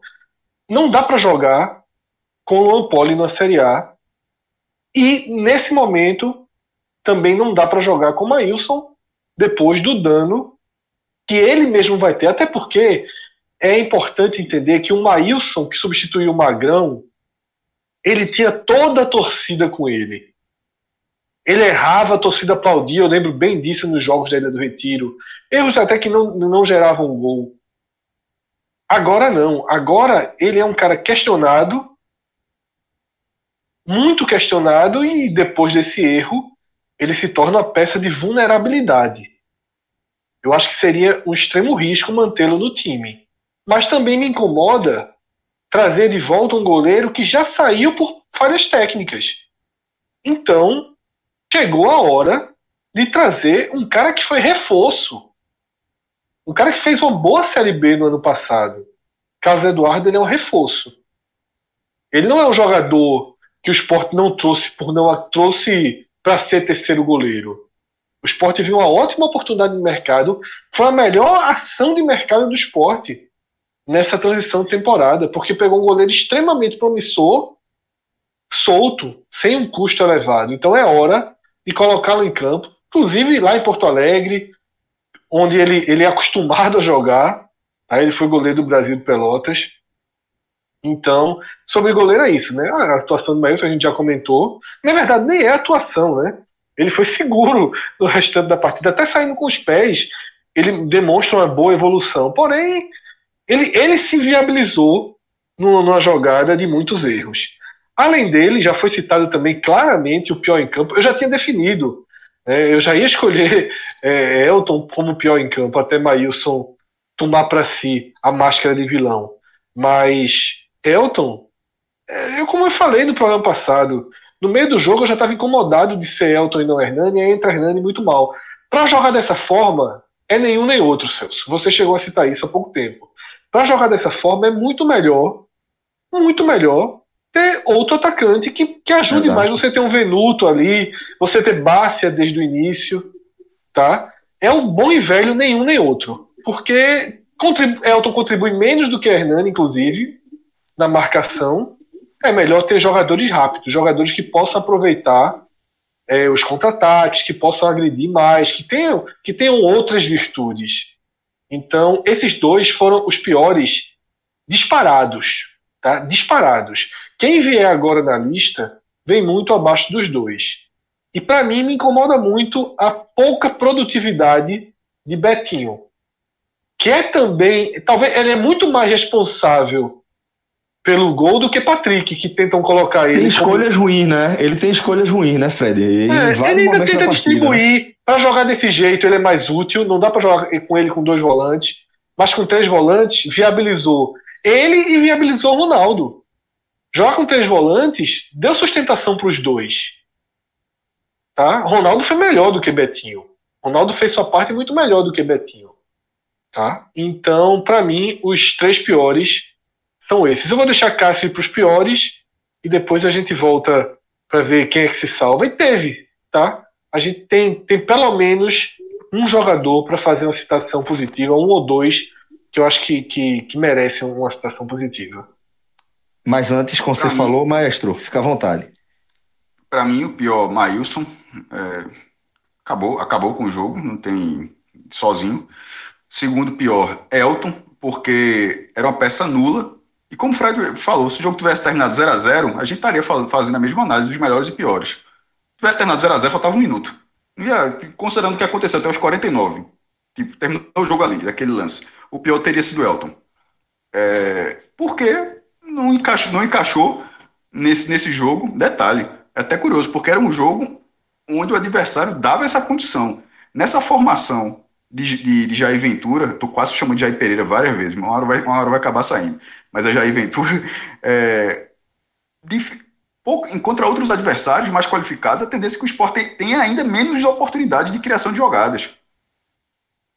Não dá para jogar com o Luan Poli na Série A. E nesse momento também não dá para jogar com Maílson depois do dano que ele mesmo vai ter, até porque é importante entender que o Maílson que substituiu o Magrão, ele tinha toda a torcida com ele. Ele errava, a torcida aplaudia, eu lembro bem disso nos jogos da Ilha do Retiro. Erros até que não, não geravam gol. Agora não. Agora ele é um cara questionado, muito questionado, e depois desse erro, ele se torna uma peça de vulnerabilidade. Eu acho que seria um extremo risco mantê-lo no time. Mas também me incomoda trazer de volta um goleiro que já saiu por falhas técnicas. Então, chegou a hora de trazer um cara que foi reforço. Um cara que fez uma boa Série B no ano passado. Carlos Eduardo ele é um reforço. Ele não é um jogador que o esporte não trouxe por não trouxe para ser terceiro goleiro. O esporte viu uma ótima oportunidade de mercado. Foi a melhor ação de mercado do esporte nessa transição de temporada, porque pegou um goleiro extremamente promissor, solto, sem um custo elevado. Então é hora de colocá-lo em campo, inclusive lá em Porto Alegre, onde ele, ele é acostumado a jogar. Tá? Ele foi goleiro do Brasil de Pelotas. Então, sobre goleiro é isso, né? A situação do Maílson a gente já comentou. Na verdade, nem é atuação, né? Ele foi seguro no restante da partida, até saindo com os pés. Ele demonstra uma boa evolução. Porém, ele, ele se viabilizou numa jogada de muitos erros. Além dele, já foi citado também claramente o pior em campo. Eu já tinha definido. Né? Eu já ia escolher é, Elton como pior em campo, até Maílson tomar para si a máscara de vilão. Mas Elton, é, eu como eu falei no programa passado, no meio do jogo eu já estava incomodado de ser Elton e não Hernani, e entra Hernani muito mal. Para jogar dessa forma, é nenhum nem outro, Celso. Você chegou a citar isso há pouco tempo. Para jogar dessa forma é muito melhor, muito melhor ter outro atacante que, que ajude Exato. mais. Você ter um Venuto ali, você ter Bárcia desde o início, tá? É um bom e velho nenhum nem outro. Porque contribu Elton contribui menos do que Hernani, inclusive, na marcação é melhor ter jogadores rápidos, jogadores que possam aproveitar é, os contra-ataques, que possam agredir mais, que tenham, que tenham outras virtudes. Então, esses dois foram os piores disparados. Tá? Disparados. Quem vier agora na lista vem muito abaixo dos dois. E para mim me incomoda muito a pouca produtividade de Betinho. Que é também. Talvez ele é muito mais responsável pelo gol do que Patrick, que tentam colocar ele. Tem escolhas como... ruins, né? Ele tem escolhas ruins, né, Fred? Ele, é, ele ainda tenta distribuir. Para jogar desse jeito, ele é mais útil. Não dá para jogar com ele com dois volantes. Mas com três volantes, viabilizou ele e viabilizou o Ronaldo. Jogar com três volantes deu sustentação para os dois. Tá? Ronaldo foi melhor do que Betinho. Ronaldo fez sua parte muito melhor do que Betinho. Tá? Então, para mim, os três piores são esses. Eu vou deixar Cássio para os piores e depois a gente volta para ver quem é que se salva. E teve, tá? A gente tem, tem pelo menos um jogador para fazer uma citação positiva, um ou dois, que eu acho que, que, que merecem uma citação positiva. Mas antes, como pra você mim, falou, maestro, fica à vontade. Para mim, o pior, Maílson, é, acabou, acabou com o jogo, não tem sozinho. Segundo pior, Elton, porque era uma peça nula, e como o Fred falou, se o jogo tivesse terminado 0 a 0 a gente estaria fazendo a mesma análise dos melhores e piores. Se tivesse terminado 0 a 0 faltava um minuto. E, considerando o que aconteceu até os 49, tipo, terminou o jogo ali, aquele lance. O pior teria sido Elton. É, porque não encaixou, não encaixou nesse, nesse jogo. Detalhe, é até curioso, porque era um jogo onde o adversário dava essa condição. Nessa formação de, de, de Jair Ventura, tô quase chamando de Jair Pereira várias vezes, uma hora vai, uma hora vai acabar saindo mas a Jair Ventura, é, contra outros adversários mais qualificados, a tendência é que o esporte tenha ainda menos oportunidades de criação de jogadas.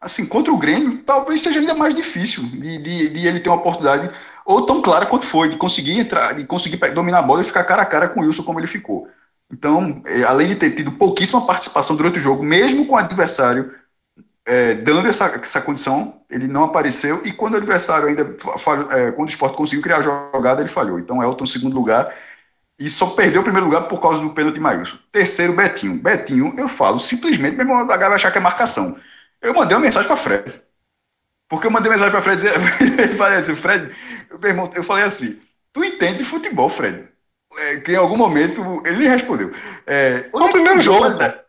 Assim, contra o Grêmio, talvez seja ainda mais difícil de, de, de, ele ter uma oportunidade, ou tão clara quanto foi, de conseguir entrar, de conseguir dominar a bola e ficar cara a cara com o Wilson como ele ficou. Então, é, além de ter tido pouquíssima participação durante o jogo, mesmo com o adversário é, dando essa, essa condição, ele não apareceu, e quando o adversário ainda falhou, é, quando o esporte conseguiu criar a jogada, ele falhou. Então Elton, segundo lugar, e só perdeu o primeiro lugar por causa do pênalti de Maílson. Terceiro, Betinho. Betinho, eu falo, simplesmente, meu irmão, a galera achar que é marcação. Eu mandei uma mensagem para Fred. Porque eu mandei mensagem para Fred dizer, ele falei assim, Fred, meu irmão, eu falei assim, tu entende de futebol, Fred? É, que em algum momento ele me respondeu. É, Foi o primeiro jogo, né?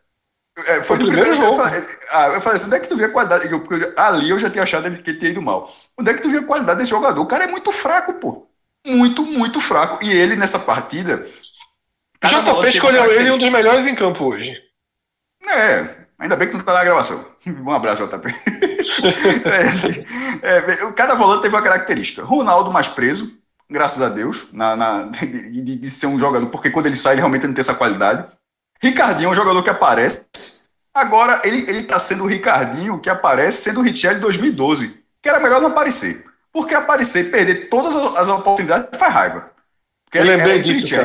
É, foi, o primeiro, jogo. ah, eu falei assim, onde é que tu vê a qualidade? Eu, porque ali eu já tinha achado ele que tinha ido mal. Onde é que tu vê a qualidade desse jogador? O cara é muito fraco, pô. Muito, muito fraco. E ele, nessa partida. O JP escolheu ele um dos melhores em campo hoje. É, ainda bem que não tá na gravação. Um abraço, JP. é, assim, é, cada volante teve uma característica. Ronaldo mais preso, graças a Deus, na, na de, de, de, ser um jogador, porque quando ele sai, ele realmente não tem essa qualidade Ricardinho é um jogador que aparece. Agora ele, ele tá sendo o Ricardinho que aparece sendo o Richelli de 2012. Que era melhor não aparecer. Porque aparecer e perder todas as oportunidades faz raiva. Porque eu lembrei disso,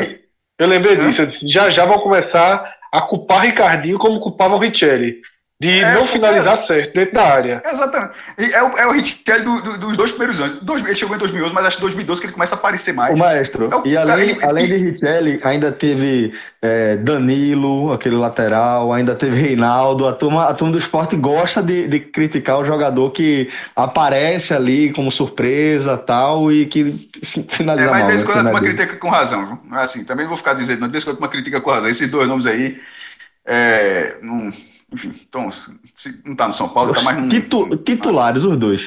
Eu lembrei Hã? disso. Já já vão começar a culpar Ricardinho como culpavam o Richelli de é, não finalizar é, certo dentro da área. Exatamente. E é, o, é o Richelli do, do, dos dois primeiros anos. Dois, ele chegou em 2011, mas acho que 2012 que ele começa a aparecer mais. O maestro. É o, e além, cara, além de Richelli, ainda teve é, Danilo, aquele lateral, ainda teve Reinaldo. A turma, a turma do esporte gosta de, de criticar o jogador que aparece ali como surpresa tal e que finaliza é, mas mal. Mas de vez em quando a turma critica com razão. Assim, também não vou ficar dizendo, mas de vez em quando a turma critica com razão. Esses dois nomes aí. É, não enfim, então, se não tá no São Paulo, tá mais no. Titu titulares, os dois.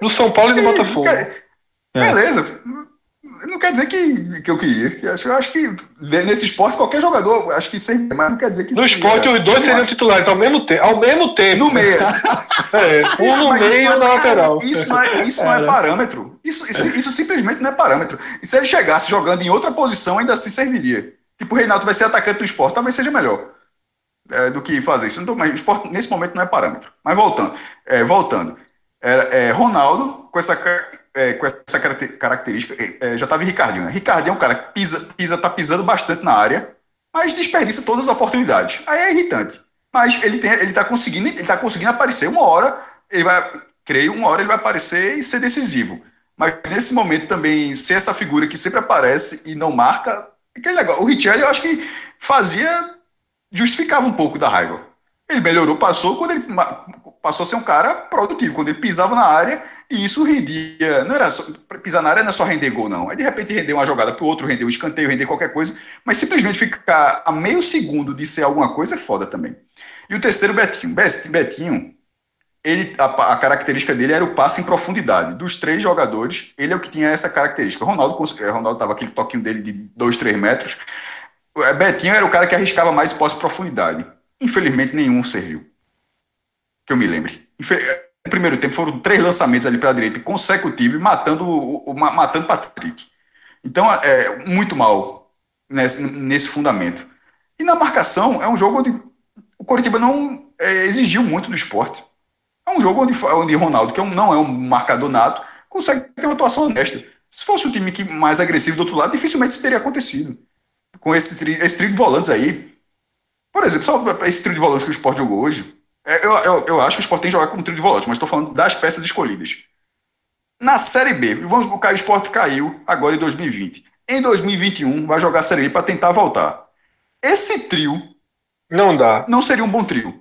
No São Paulo Sim, e no Botafogo. Quer... É. Beleza. Não quer dizer que, que eu queria. Acho, eu acho que nesse esporte, qualquer jogador, acho que sempre, mas não quer dizer que No esporte, os dois seriam titulares ao mesmo tempo. Ao mesmo tempo. No meio. é, um isso, no meio e um na lateral. Isso não é, isso não é parâmetro. Isso, isso, isso simplesmente não é parâmetro. E se ele chegasse jogando em outra posição, ainda assim serviria. Tipo, o Reinaldo vai ser atacante do esporte, talvez seja melhor é, do que fazer isso. Então, mas esporte, nesse momento não é parâmetro. Mas voltando, é, voltando, é, Ronaldo com essa é, com essa característica é, já estava em Ricardinho. Né? Ricardinho é um cara que pisa, pisa, tá pisando bastante na área, mas desperdiça todas as oportunidades. Aí é irritante. Mas ele ele está conseguindo, ele tá conseguindo aparecer. Uma hora ele vai, creio, uma hora ele vai aparecer e ser decisivo. Mas nesse momento também ser essa figura que sempre aparece e não marca, é aquele negócio. O Richelli eu acho que fazia justificava um pouco da raiva. Ele melhorou, passou quando ele passou a ser um cara produtivo, quando ele pisava na área e isso rendia. Não era só, pisar na área não é só render gol, não. Aí de repente render uma jogada para o outro, render um escanteio, render qualquer coisa, mas simplesmente ficar a meio segundo de ser alguma coisa é foda também. E o terceiro, Betinho. Betinho, ele, a, a, característica dele era o passe em profundidade. Dos três jogadores, ele é o que tinha essa característica. Ronaldo, Ronaldo tava aquele toquinho dele de 2, 3 metros. É, Betinho era o cara que arriscava mais posse profundidade. Infelizmente, nenhum serviu. Que eu me lembre. No primeiro tempo foram três lançamentos ali para a direita consecutivos, matando o, matando Patrick. Então, é muito mal nesse, nesse fundamento. E na marcação, é um jogo onde o Coritiba não é, exigiu muito do esporte. É um jogo onde, onde Ronaldo, que é não é um marcador nato, consegue ter uma atuação honesta. Se fosse um time que, mais agressivo do outro lado, dificilmente isso teria acontecido com esse, tri, esse trio de volantes aí. Por exemplo, só esse trio de volantes que o Sport jogou hoje. É, eu, eu, eu acho que o Sport tem que jogar com um trio de volantes, mas estou falando das peças escolhidas. Na Série B, vamos o Sport caiu agora em 2020. Em 2021 vai jogar a Série B para tentar voltar. Esse trio não dá. Não seria um bom trio.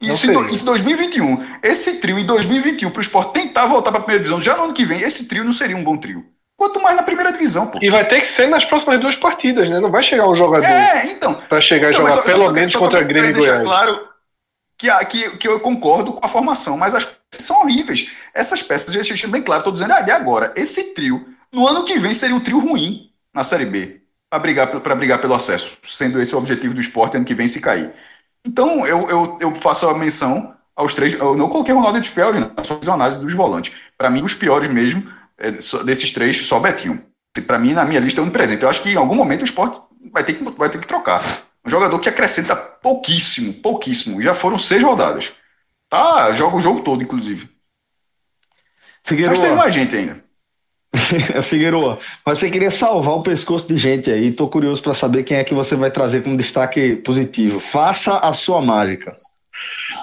Isso em, em 2021. Esse trio em 2021 para o Sport tentar voltar para a primeira divisão já no ano que vem, esse trio não seria um bom trio. Quanto mais na primeira divisão, pô. E vai ter que ser nas próximas duas partidas, né? Não vai chegar um jogador é, então, para chegar então, e jogar pelo menos contra a Grêmio e Goiás. claro que, que, que eu concordo com a formação, mas as peças são horríveis. Essas peças, já deixei bem claro, estou dizendo, ah, de agora, esse trio, no ano que vem seria um trio ruim na Série B, para brigar, brigar pelo acesso, sendo esse o objetivo do esporte ano que vem se cair. Então, eu, eu, eu faço a menção aos três. Eu não coloquei Ronaldo de Piori, na sua análise dos volantes. Para mim, os piores mesmo desses três, só o Betinho. Para mim, na minha lista, é um presente. Eu acho que em algum momento o esporte vai ter que, vai ter que trocar. Um jogador que acrescenta pouquíssimo, pouquíssimo. Já foram seis rodadas. Tá, joga o jogo todo, inclusive. Figueiredo. Mas tem mais gente ainda. Figueiredo, você queria salvar o pescoço de gente aí. Tô curioso para saber quem é que você vai trazer como destaque positivo. Faça a sua mágica.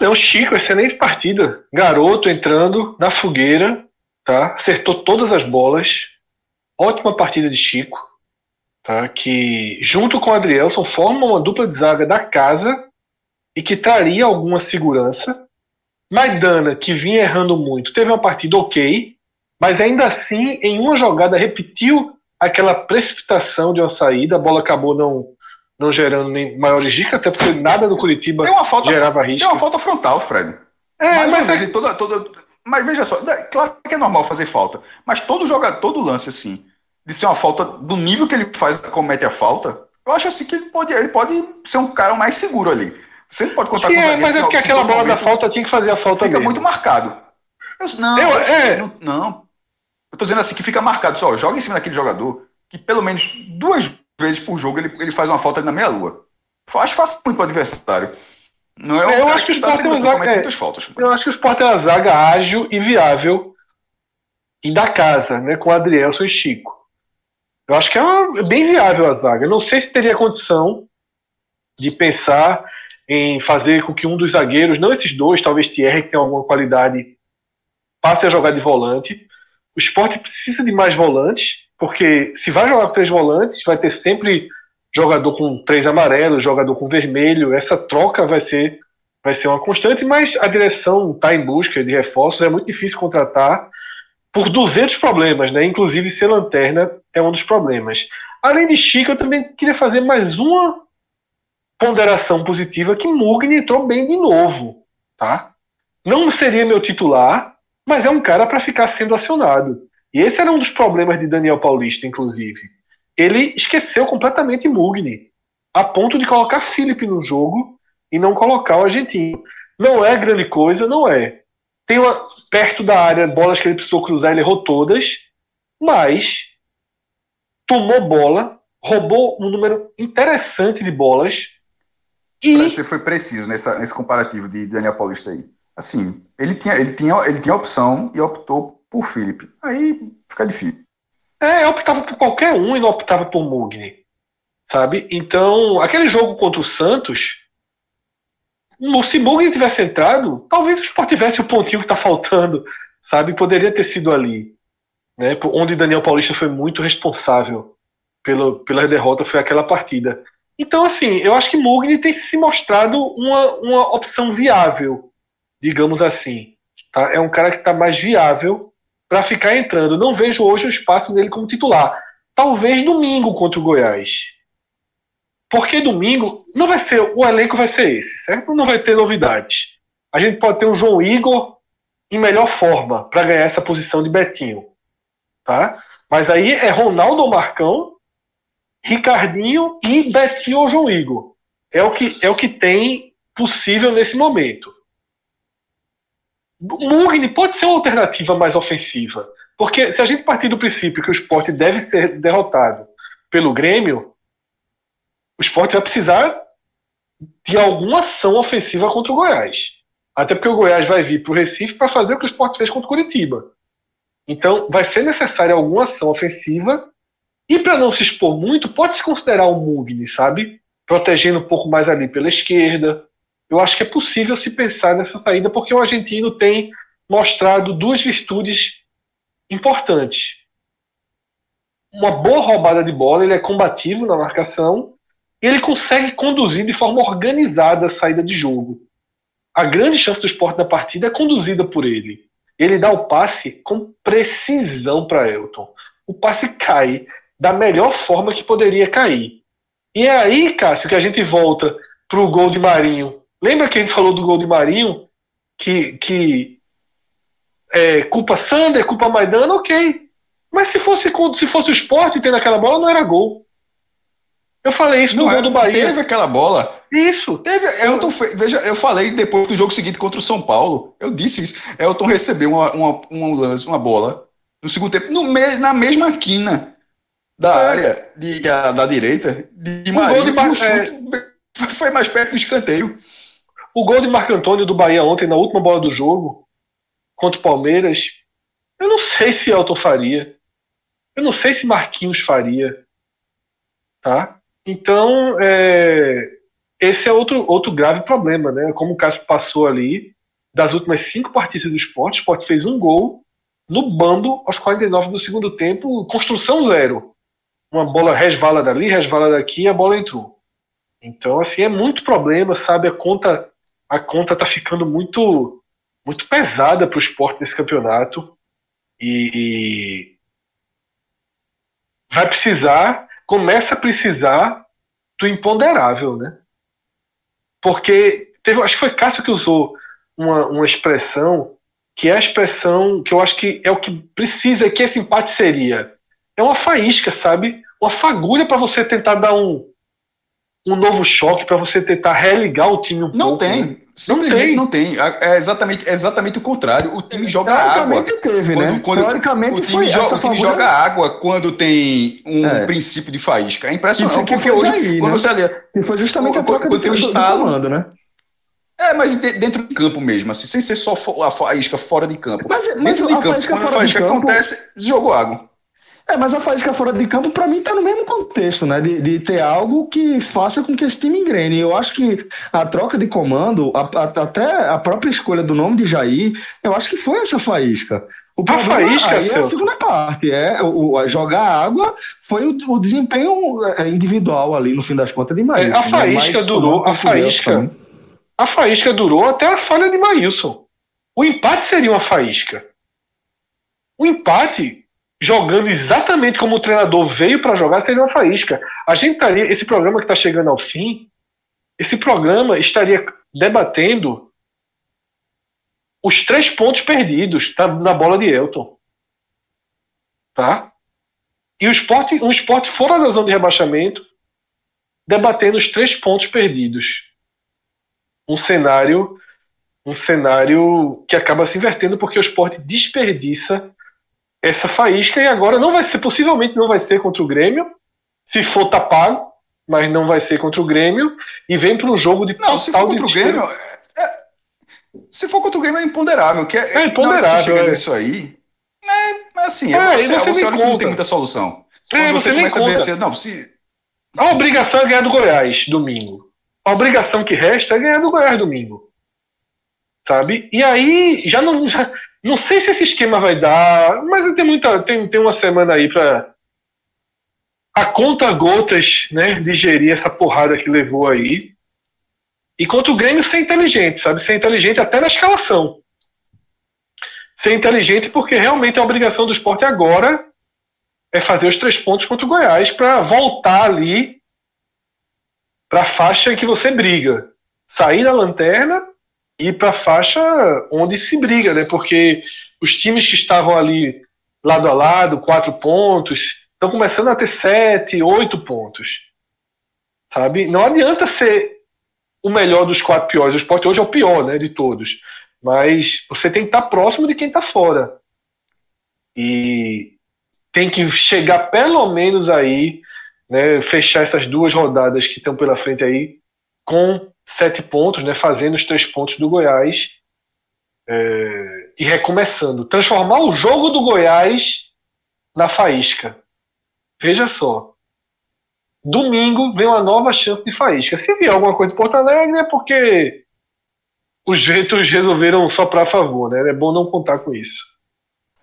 É o Chico, excelente partida. Garoto entrando na fogueira, tá? Acertou todas as bolas. Ótima partida de Chico, tá? Que junto com o Adrielson formam uma dupla de zaga da casa e que traria alguma segurança. Maidana, que vinha errando muito, teve uma partida ok, mas ainda assim, em uma jogada, repetiu aquela precipitação de uma saída, a bola acabou não, não gerando nem maiores riscos, até porque nada do Curitiba gerava risco. Tem uma falta frontal, Fred. É, Mais mas uma vez, é... toda, toda, mas veja só, claro que é normal fazer falta, mas todo jogador, todo lance assim, de ser uma falta do nível que ele faz, comete a falta, eu acho assim que ele pode, ele pode ser um cara mais seguro ali. Você não pode contar Sim, com é, mas é porque aquela bola da falta tinha que fazer a falta Fica mesmo. muito marcado. Eu, não, eu, é... não, não. Eu tô dizendo assim que fica marcado. Só joga em cima daquele jogador que pelo menos duas vezes por jogo ele, ele faz uma falta na meia-lua. Faz fácil muito para o adversário. Não é, eu acho que, que o Sport é uma zaga. É, faltas, eu acho que o Sport é uma zaga ágil e viável e da casa, né? Com Adrielson e Chico. Eu acho que é, uma, é bem viável a zaga. não sei se teria condição de pensar em fazer com que um dos zagueiros, não esses dois, talvez Thierry, que tem alguma qualidade, passe a jogar de volante. O esporte precisa de mais volantes, porque se vai jogar com três volantes, vai ter sempre jogador com três amarelos, jogador com vermelho. Essa troca vai ser, vai ser uma constante, mas a direção está em busca de reforços. É muito difícil contratar por 200 problemas, né? Inclusive ser lanterna é um dos problemas. Além de Chico, eu também queria fazer mais uma ponderação positiva que Mugni entrou bem de novo, tá? Não seria meu titular, mas é um cara para ficar sendo acionado. E esse era um dos problemas de Daniel Paulista, inclusive. Ele esqueceu completamente Mugni, a ponto de colocar Felipe no jogo e não colocar o argentino. Não é grande coisa, não é. Tem uma perto da área bolas que ele precisou cruzar, ele errou todas, mas tomou bola, roubou um número interessante de bolas e... Você foi preciso nessa, nesse comparativo de Daniel Paulista aí. Assim, ele tinha, ele tinha, ele tinha opção e optou por Felipe. Aí fica difícil. É, eu optava por qualquer um e não optava por Mugni. Sabe? Então, aquele jogo contra o Santos, se Mugni tivesse entrado, talvez o Sport tivesse o pontinho que está faltando, sabe? Poderia ter sido ali. Né? Onde Daniel Paulista foi muito responsável pelo, pela derrota, foi aquela partida. Então, assim, eu acho que Mugni tem se mostrado uma, uma opção viável, digamos assim. Tá? É um cara que está mais viável para ficar entrando. Não vejo hoje o espaço dele como titular. Talvez domingo contra o Goiás. Porque domingo não vai ser, o elenco vai ser esse, certo? Não vai ter novidades. A gente pode ter um João Igor em melhor forma para ganhar essa posição de Betinho, tá? Mas aí é Ronaldo ou Marcão Ricardinho e Betinho ou João Igor. É o que, é o que tem possível nesse momento. Mugni pode ser uma alternativa mais ofensiva. Porque se a gente partir do princípio que o esporte deve ser derrotado pelo Grêmio, o esporte vai precisar de alguma ação ofensiva contra o Goiás. Até porque o Goiás vai vir para o Recife para fazer o que o esporte fez contra o Curitiba. Então vai ser necessária alguma ação ofensiva e para não se expor muito, pode se considerar um Mugni, sabe? Protegendo um pouco mais ali pela esquerda. Eu acho que é possível se pensar nessa saída, porque o argentino tem mostrado duas virtudes importantes. Uma boa roubada de bola, ele é combativo na marcação, e ele consegue conduzir de forma organizada a saída de jogo. A grande chance do esporte da partida é conduzida por ele. Ele dá o passe com precisão para Elton. O passe cai da melhor forma que poderia cair. E é aí, Cássio, que a gente volta para o gol de Marinho. Lembra que a gente falou do gol de Marinho? Que, que é, culpa Sander, culpa Maidana, ok. Mas se fosse, se fosse o esporte tendo aquela bola, não era gol. Eu falei isso no não gol é, do Bahia. Teve aquela bola. Isso. Teve. Elton, veja, eu falei depois do jogo seguinte contra o São Paulo. Eu disse isso. Elton recebeu uma, uma, uma, lance, uma bola no segundo tempo, no me, na mesma quina da é. área de, da, da direita de Marinho de Mar... chute é... foi mais perto do escanteio. O gol de Marco Antônio do Bahia ontem, na última bola do jogo, contra o Palmeiras, eu não sei se Elton faria. Eu não sei se Marquinhos faria. Tá? Então, é... esse é outro, outro grave problema, né? Como o Cássio passou ali, das últimas cinco partidas do esporte, o esporte fez um gol no bando aos 49 do segundo tempo, construção zero uma bola resvala dali, resvala daqui e a bola entrou. Então, assim, é muito problema, sabe? A conta a conta tá ficando muito muito pesada para o esporte nesse campeonato e vai precisar, começa a precisar do imponderável, né? Porque teve, acho que foi Cássio que usou uma, uma expressão que é a expressão que eu acho que é o que precisa, que esse empate seria é uma faísca, sabe? Uma fagulha para você tentar dar um, um novo choque, para você tentar religar o time um não pouco. Não tem. Né? Simplesmente não tem. Não tem. É exatamente, é exatamente o contrário. O time joga água. teve, quando, né? Quando, Teoricamente o time, joga, o time joga água quando tem um é. princípio de faísca. É impressionante. Que porque hoje, aí, quando né? você lê. E foi justamente a troca quando tem o estalo, comando, né? É, mas dentro de campo mesmo, assim, sem ser só a faísca fora de campo. Mas, mas dentro de campo, quando a faísca acontece, jogou água. É, mas a faísca fora de campo, para mim, está no mesmo contexto, né? De, de, ter algo que faça com que esse time engrene. Eu acho que a troca de comando, a, a, até a própria escolha do nome de Jair, eu acho que foi essa faísca. O a faísca, aí é a segunda parte. É, o, jogar água foi o, o, desempenho é, individual ali, no fim das contas, de Maílson. É, a faísca durou, a faísca, a faísca durou até a falha de Maílson. O empate seria uma faísca. O empate jogando exatamente como o treinador veio para jogar, seria uma faísca. A gente estaria, esse programa que está chegando ao fim, esse programa estaria debatendo os três pontos perdidos tá, na bola de Elton. Tá? E o esporte, um esporte fora da zona de rebaixamento, debatendo os três pontos perdidos. Um cenário um cenário que acaba se invertendo porque o esporte desperdiça essa faísca e agora não vai ser, possivelmente não vai ser contra o Grêmio, se for tá pago, mas não vai ser contra o Grêmio e vem para um jogo de não, se for contra o Grêmio, é, é, se for contra o Grêmio é imponderável, que é, é imponderável. É. Isso aí, é assim, é, você, você, você olha que não tem muita solução. É, você, você começa conta. a ver assim, não, se a obrigação é ganhar do Goiás domingo. A obrigação que resta é ganhar do Goiás domingo. Sabe? E aí já não já, não sei se esse esquema vai dar, mas tem muita tem, tem uma semana aí para a conta gotas, né, digerir essa porrada que levou aí. E contra o Grêmio ser inteligente, sabe? Ser inteligente até na escalação. Ser inteligente porque realmente a obrigação do esporte agora é fazer os três pontos contra o Goiás para voltar ali para a faixa em que você briga. Sair da lanterna ir para a faixa onde se briga, né? Porque os times que estavam ali lado a lado, quatro pontos, estão começando a ter sete, oito pontos. Sabe? Não adianta ser o melhor dos quatro piores. O esporte hoje é o pior, né, de todos. Mas você tem que estar próximo de quem está fora. E tem que chegar pelo menos aí, né, fechar essas duas rodadas que estão pela frente aí com sete pontos, né, fazendo os três pontos do Goiás é, e recomeçando. Transformar o jogo do Goiás na faísca. Veja só. Domingo vem uma nova chance de faísca. Se vier alguma coisa de Porto Alegre, é porque os ventos resolveram soprar a favor, né? É bom não contar com isso.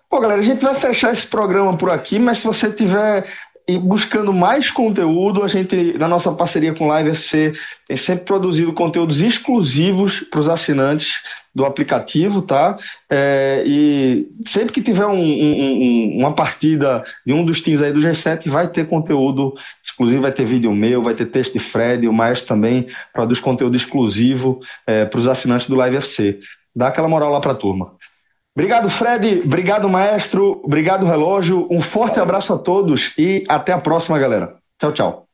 Pô, galera, a gente vai fechar esse programa por aqui, mas se você tiver e buscando mais conteúdo, a gente, na nossa parceria com o Live FC, tem sempre produzido conteúdos exclusivos para os assinantes do aplicativo, tá? É, e sempre que tiver um, um, uma partida de um dos times aí do G7, vai ter conteúdo exclusivo, vai ter vídeo meu, vai ter texto de Fred, o Maestro também produz conteúdo exclusivo é, para os assinantes do Live FC. Dá aquela moral lá para a turma. Obrigado, Fred. Obrigado, maestro. Obrigado, relógio. Um forte abraço a todos e até a próxima, galera. Tchau, tchau.